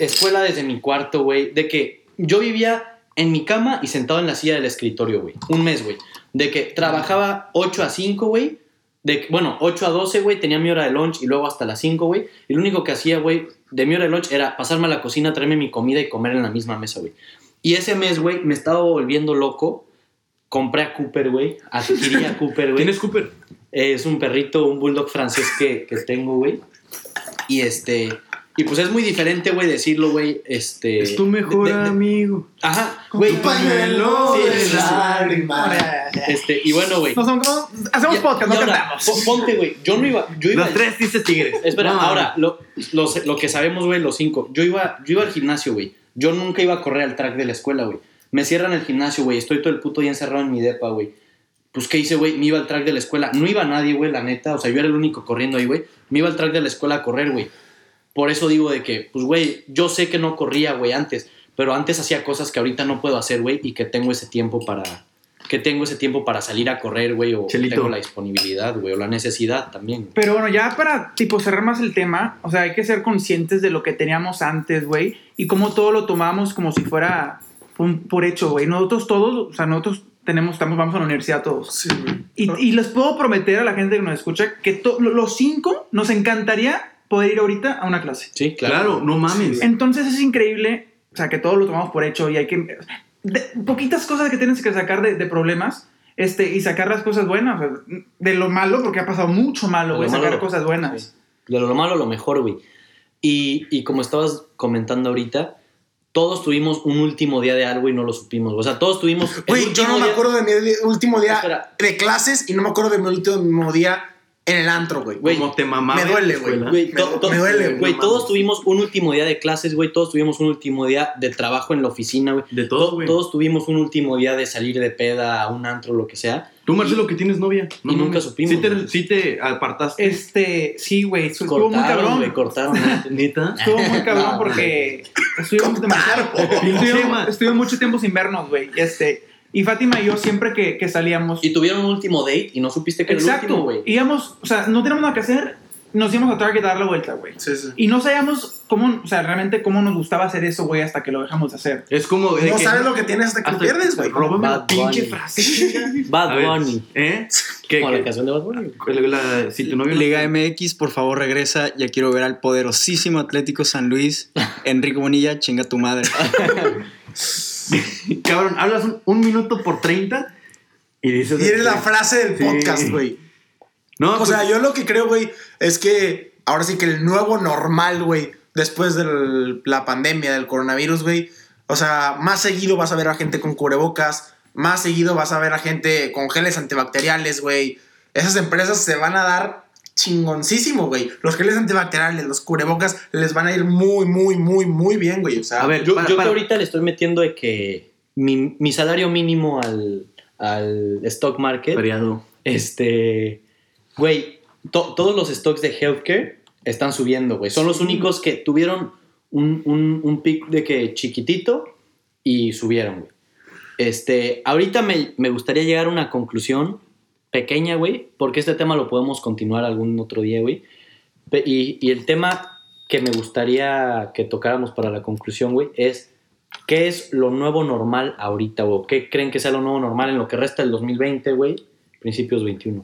escuela desde mi cuarto, güey. De que yo vivía en mi cama y sentado en la silla del escritorio, güey. Un mes, güey. De que trabajaba 8 a 5, güey. De, bueno, 8 a 12, güey, tenía mi hora de lunch y luego hasta las 5, güey. Y lo único que hacía, güey, de mi hora de lunch era pasarme a la cocina, traerme mi comida y comer en la misma mesa, güey. Y ese mes, güey, me estaba volviendo loco compré a Cooper, güey. Adquirí a Cooper, güey. ¿Tienes Cooper? Es un perrito, un bulldog francés que, que tengo, güey. Y este. Y pues es muy diferente, güey, decirlo, güey. Este. Es tu mejor de- de- de- amigo. Ajá, güey. pañuelo Sí, de lágrimas. Este, y bueno, güey. Hacemos Y- podcast, y no ahora, cantamos. pon- Ponte, güey. Yo no iba. Yo iba Los tres dice Tigres. Espera, No, ahora, lo, lo, lo que sabemos, güey, los cinco. Yo iba, yo iba al gimnasio, güey. Yo nunca iba a correr al track de la escuela, güey. Me cierran el gimnasio, güey. Estoy todo el puto día encerrado en mi depa, güey. Pues, ¿qué hice, güey? Me iba al track de la escuela. No iba nadie, güey, la neta. O sea, yo era el único corriendo ahí, güey. Me iba al track de la escuela a correr, güey. Por eso digo de que, pues, güey, yo sé que no corría, güey, antes. Pero antes hacía cosas que ahorita no puedo hacer, güey. Y que tengo ese tiempo para... Que tengo ese tiempo para salir a correr, güey. O Chelito. tengo la disponibilidad, güey. O la necesidad también. Pero bueno, ya para tipo cerrar más el tema, o sea, hay que ser conscientes de lo que teníamos antes, güey, y cómo todo lo tomamos como si fuera un por hecho, güey. Nosotros todos, o sea, nosotros tenemos, estamos, vamos a la universidad todos. Sí, güey. Y, y les puedo prometer a la gente que nos escucha que los cinco nos encantaría poder ir ahorita a una clase. Sí, Claro, claro. no mames. Entonces es increíble, o sea, que todo lo tomamos por hecho y hay que... de- poquitas cosas que tienes que sacar de, de problemas este, y sacar las cosas buenas. o sea, de lo malo, porque ha pasado mucho malo, güey, lo malo, sacar lo- cosas buenas. Sí. De lo malo, lo mejor, güey. Y, y como estabas comentando ahorita, todos tuvimos un último día de algo y no lo supimos. O sea, todos tuvimos. Güey, yo no me día- acuerdo de mi último día Espera. de clases y no me acuerdo de mi último día en el antro, güey. Güey, Como te mamaba. me duele. Güey, Me- duele, güey, no todos tuvimos un último día de clases, güey. Todos tuvimos un último día de trabajo en la oficina, güey. De todo, To- güey. Todos tuvimos un último día de salir de peda a un antro, lo que sea. Tú, Marcelo, que tienes novia. y nunca supimos, Sí te, sí te apartaste. Este, sí, güey, estuvo muy Cortaron, cabrón. güey, cortaron. ¿Neta? Estuvo muy cabrón No, porque estuvimos Estuvimos, estuvimos mucho tiempo sin vernos, güey. Este, y Fátima y yo siempre que, que salíamos. y tuvieron un último date y no supiste que era el exacto, último, güey. íbamos, o sea, no teníamos nada que hacer, nos íbamos a Target a dar la vuelta, güey. Sí, sí. Y no sabíamos cómo, o sea, realmente cómo nos gustaba hacer eso, güey, hasta que lo dejamos de hacer. Es como. No que- sabes lo que tienes hasta que lo pierdes, güey. Róbame Bad la pinche Bunny. frase. Bad Bunny. ¿Eh? ¿Qué, Como la qué? canción de Bad Bunny. La- la- si tu novio no- Liga MX, por favor, regresa. Ya quiero ver al poderosísimo Atlético San Luis. Enrique Bonilla, chinga tu madre. Cabrón, hablas un, un minuto por 30 y dices. Y eres la frase del podcast, güey. No, O pues, sea, yo lo que creo, güey, es que ahora sí que el nuevo normal, güey, después de la pandemia del coronavirus, güey, o sea, más seguido vas a ver a gente con cubrebocas, más seguido vas a ver a gente con geles antibacteriales, güey. Esas empresas se van a dar chingoncísimo, güey. Los geles antibacteriales, los cubrebocas, les van a ir muy, muy, muy, muy bien, güey. O sea, A ver, Yo, para- yo para- que ahorita le estoy metiendo de que mi, mi salario mínimo al, al stock market, Feriado. este, güey, to- todos los stocks de healthcare están subiendo, güey. Son los únicos que tuvieron un, un, un pic de que chiquitito y subieron, güey. Este, ahorita me, me gustaría llegar a una conclusión pequeña, güey, porque este tema lo podemos continuar algún otro día, güey. Y, y el tema que me gustaría que tocáramos para la conclusión, güey, es ¿qué es lo nuevo normal ahorita, güey? ¿Qué creen que sea lo nuevo normal en lo que resta del 2020, güey? Principios 21.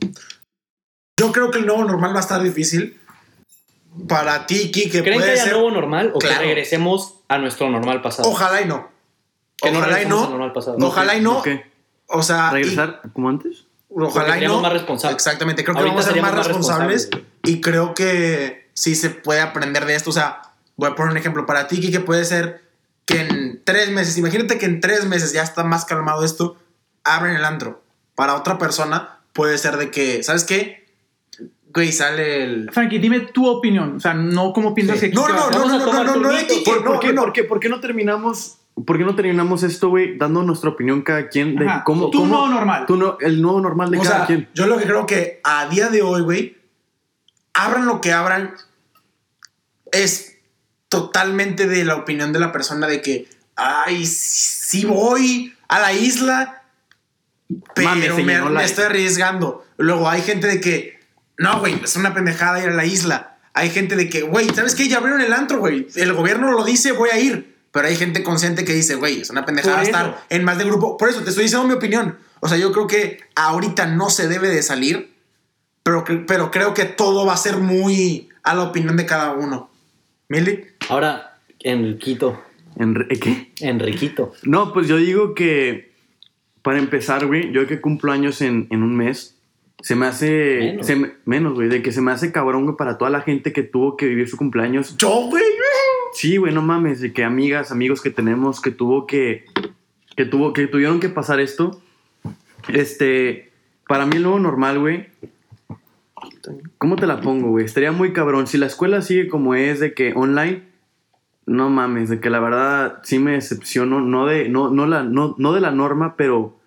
yo creo que el nuevo normal va a estar difícil. Para ti, Kike, que ¿Creen que haya ser... nuevo normal o Claro. que regresemos a nuestro normal pasado? Ojalá y no. Que no Ojalá y no. normal pasado. Ojalá y no. O sea, y- ¿Regresar como antes? Ojalá y no. más responsables. Exactamente, creo que Ahorita vamos a ser más responsables, responsables, y creo que sí se puede aprender de esto. O sea, voy a poner un ejemplo para ti, que puede ser que en tres meses, imagínate que en tres meses ya está más calmado esto, abren el antro. Para otra persona puede ser de que, ¿sabes qué? Güey, sale el... Frankie, dime tu opinión, o sea, no cómo piensas Sí. que... No, no, no, no, no, no, no, ¿Por, no, por por qué- por qué no terminamos? ¿Por qué no terminamos esto, güey, dando nuestra opinión cada quien de Ajá, cómo, tu cómo- nuevo normal. tú no- el nuevo normal de O cada sea, quien? yo lo que creo que a día de hoy, güey, abran lo que abran, es totalmente de la opinión de la persona de que, ay, sí voy a la isla, pero Mames, se me, la me estoy arriesgando. Luego hay gente de que, no, güey, es una pendejada ir a la isla. Hay gente de que, güey, ¿sabes qué? Ya abrieron el antro, güey. El gobierno lo dice, voy a ir. Pero hay gente consciente que dice, güey, es una pendejada estar en más de grupo. Por eso te estoy diciendo mi opinión. O sea, yo creo que ahorita no se debe de salir, pero, pero creo que todo va a ser muy a la opinión de cada uno. ¿Mili? Ahora, Enriquito. Enri- ¿Qué? Enriquito. No, pues yo digo que Para empezar, güey, yo que cumplo años en, en un mes, se me hace... Menos. se me- menos, güey, de que se me hace cabrón, güey, para toda la gente que tuvo que vivir su cumpleaños. Yo, güey. Sí, güey, no mames, de que amigas, amigos que tenemos que tuvo que... Que, tuvo, que tuvieron que pasar esto. Este... Para mí nuevo normal, güey, ¿Cómo te la pongo, güey? Estaría muy cabrón. Si la escuela sigue como es, de que online, no mames, de que la verdad sí me decepciono, no de, no, no la, no, no de la norma, pero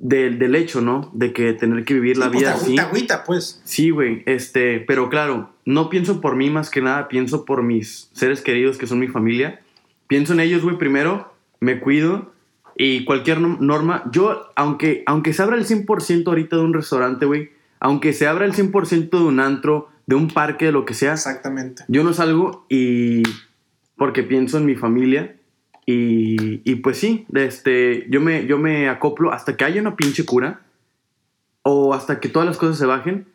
del, del hecho, ¿no? De que tener que vivir la pues, vida así. agüita, pues. Sí, güey, este, pero claro, no pienso por mí más que nada, pienso por mis seres queridos que son mi familia. Pienso en ellos, güey, primero, me cuido y cualquier no- norma, yo, aunque, aunque se abra el 100% ahorita de un restaurante, güey, aunque se abra el 100% de un antro, de un parque, de lo que sea, Exactamente. yo no salgo y porque pienso en mi familia y, y pues sí, este, yo, me, yo me acoplo hasta que haya una pinche cura o hasta que todas las cosas se bajen,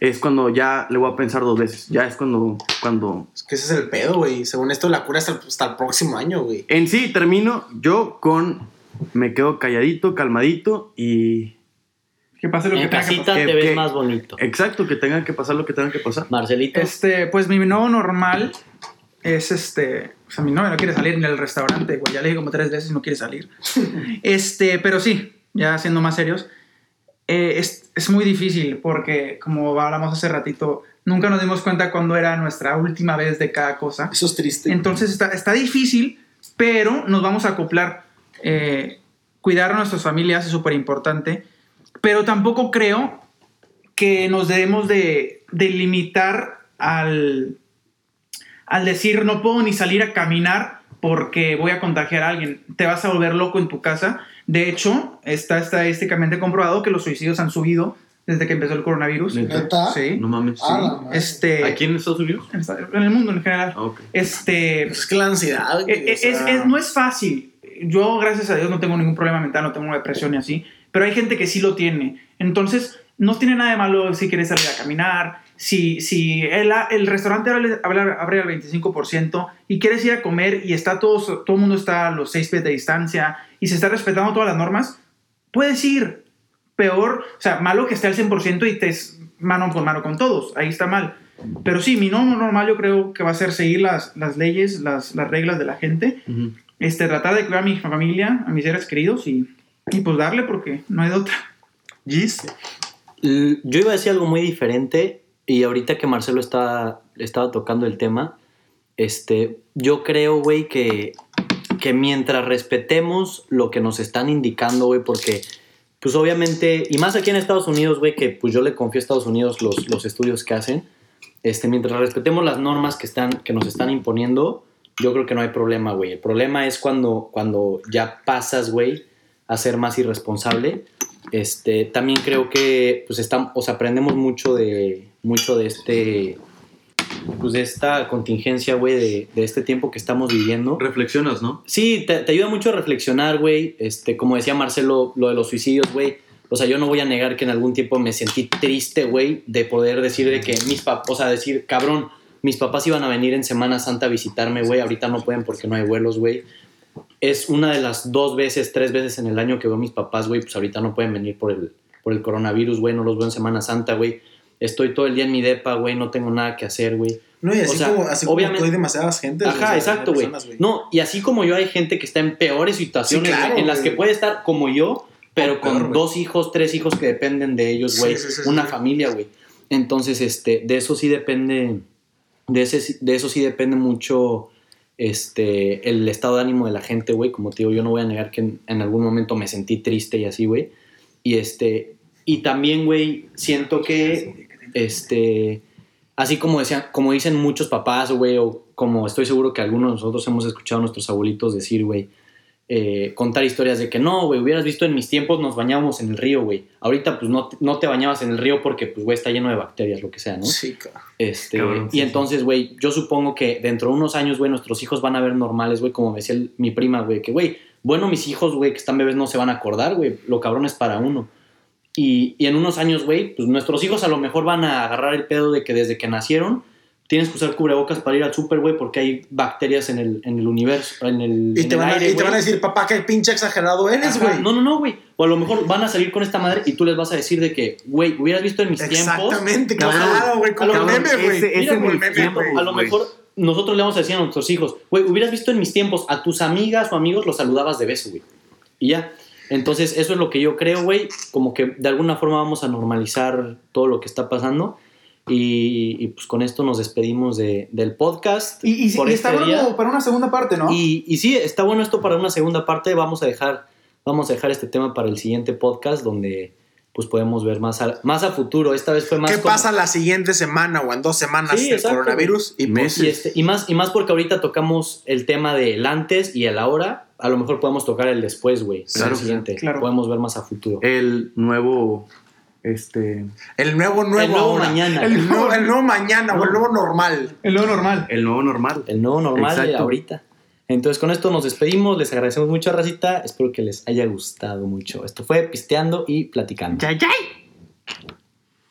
es cuando ya le voy a pensar dos veces. Ya es cuando, cuando Es que ese es el pedo, güey. Según esto, la cura hasta, hasta el próximo año, güey. en sí termino yo con, me quedo calladito, calmadito y Que pase lo que En tenga que casita que- te ves que- más bonito. exacto, que tenga que pasar lo que tenga que pasar. Marcelito. Este, pues mi nuevo normal es este. O sea, mi novia no quiere salir ni al restaurante, güey. Ya le dije como tres veces y no quiere salir. este, pero sí, ya siendo más serios, eh, es, es muy difícil porque, como hablamos hace ratito, nunca nos dimos cuenta cuándo era nuestra última vez de cada cosa. Eso es triste. Entonces está, está difícil, pero nos vamos a acoplar. Eh, cuidar a nuestras familias es súper importante, pero tampoco creo que nos debemos de, de limitar al, al decir no puedo ni salir a caminar porque voy a contagiar a alguien. Te vas a volver loco en tu casa. De hecho, está estadísticamente comprobado que los suicidios han subido desde que empezó el coronavirus. ¿Neta? Sí. No mames. Sí. Este, ¿Aquí en Estados Unidos? en el mundo en general. Ah. Este, Pues es que la ansiedad, o sea, es- es- no es fácil. Yo, gracias a Dios, no tengo ningún problema mental, no tengo depresión ni así. Pero hay gente que sí lo tiene. Entonces, no tiene nada de malo si quieres salir a caminar. Si, si el, el restaurante abre, abre, al 25% y quieres ir a comer y está todo, todo el mundo está a los 6 pies de distancia y se está respetando todas las normas, puedes ir. Peor, o sea, malo que esté al 100% y te es mano con mano con todos. Ahí está mal. Pero sí, mi norma normal yo creo que va a ser seguir las, las leyes, las, las reglas de la gente este, tratar de cuidar a mi familia, a mis seres queridos y, y pues darle porque no hay de otra. Gis. Yo iba a decir algo muy diferente y ahorita que Marcelo está, estaba tocando el tema, este, yo creo, güey, que, que mientras respetemos lo que nos están indicando, güey, porque pues obviamente, y más aquí en Estados Unidos, güey, que pues yo le confío a Estados Unidos los, los estudios que hacen, este, mientras respetemos las normas que, están, que nos están imponiendo, yo creo que no hay problema, güey. El problema es cuando, cuando ya pasas, güey, a ser más irresponsable. Este, también creo que, pues, estamos, o sea, aprendemos mucho de, mucho de este, pues, de esta contingencia, güey, de, de este tiempo que estamos viviendo. Reflexionas, ¿no? Sí, te, te ayuda mucho a reflexionar, güey. Este, como decía Marcelo, lo de los suicidios, güey. O sea, yo no voy a negar que en algún tiempo me sentí triste, güey, de poder decir de que mis papás, o sea, decir, cabrón, mis papás iban a venir en Semana Santa a visitarme, güey. Ahorita no pueden porque no hay vuelos, güey. Es una de las dos veces, tres veces en el año que veo a mis papás, güey. Pues ahorita no pueden venir por el, por el coronavirus, güey. No los veo en Semana Santa, güey. Estoy todo el día en mi depa, güey. No tengo nada que hacer, güey. No, y así O sea, como, así como obviamente- tú hay demasiadas gente. Ajá, exacto, güey. No, y así como yo hay gente que está en peores situaciones Sí, claro, güey, en las que puede estar como yo, pero O con peor, dos hijos, tres hijos que dependen de ellos, güey. sí, sí, una familia, güey. Entonces, este, de eso sí depende, de, ese, de eso sí depende mucho este, el estado de ánimo de la gente, güey. Como te digo, yo no voy a negar que en, en algún momento me sentí triste y así, güey. Y este, y también, güey, siento que, este, así como decían, como dicen muchos papás, güey, o como estoy seguro que algunos de nosotros hemos escuchado a nuestros abuelitos decir, güey, eh, contar historias de que no, güey, hubieras visto en mis tiempos nos bañábamos en el río, güey. Ahorita pues no, te- no te bañabas en el río porque pues, güey, está lleno de bacterias, lo que sea, ¿no? Sí, cabrón. Este, Cabrón, y sí. entonces, güey, yo supongo que dentro de unos años, güey, nuestros hijos van a ver normales, güey, como me decía el- mi prima, güey, que, güey, bueno, mis hijos, güey, que están bebés no se van a acordar, güey, lo cabrón es para uno. Y, y en unos años, güey, pues nuestros hijos a lo mejor van a agarrar el pedo de que desde que nacieron tienes que usar cubrebocas para ir al súper, güey, porque hay bacterias en el, en el universo, en el, Y en te, el van a, aire, y te van a decir, papá, qué pinche exagerado eres, güey. No, no, no, güey. O a lo mejor van a salir con esta madre y tú les vas a decir de que, güey, hubieras visto en mis tiempos. Exactamente, claro, güey, como el meme, güey. A lo mejor nosotros le vamos a decir a nuestros hijos, güey, hubieras visto en mis tiempos a tus amigas o amigos los saludabas de beso, güey. Y ya. Entonces, eso es lo que yo creo, güey. Como que de alguna forma vamos a normalizar todo lo que está pasando. Y, y, pues con esto nos despedimos de- del podcast. Y, y- por y está este bueno día. para una segunda parte, ¿no? Y, y sí, está bueno esto para una segunda parte. Vamos a dejar, vamos a dejar este tema para el siguiente podcast donde pues podemos ver más a, más a futuro. Esta vez fue más ¿Qué como- pasa la siguiente semana o en dos semanas Sí, del coronavirus? Y pues, Meses. Y, este, y, más, y más porque ahorita tocamos el tema del antes y el ahora. A lo mejor podemos tocar el después, güey. Claro, el siguiente. claro. Podemos ver más a futuro. El nuevo. Este. el nuevo nuevo el nuevo ahora. mañana. El El, nuevo, el nuevo mañana o el nuevo normal. El nuevo normal. El nuevo normal. nuevo normal de Exacto. ahorita. Entonces con esto nos despedimos. Les agradecemos mucho, Racita. Espero que les haya gustado mucho. Esto fue Pisteando y Platicando. ¡Yay, yay!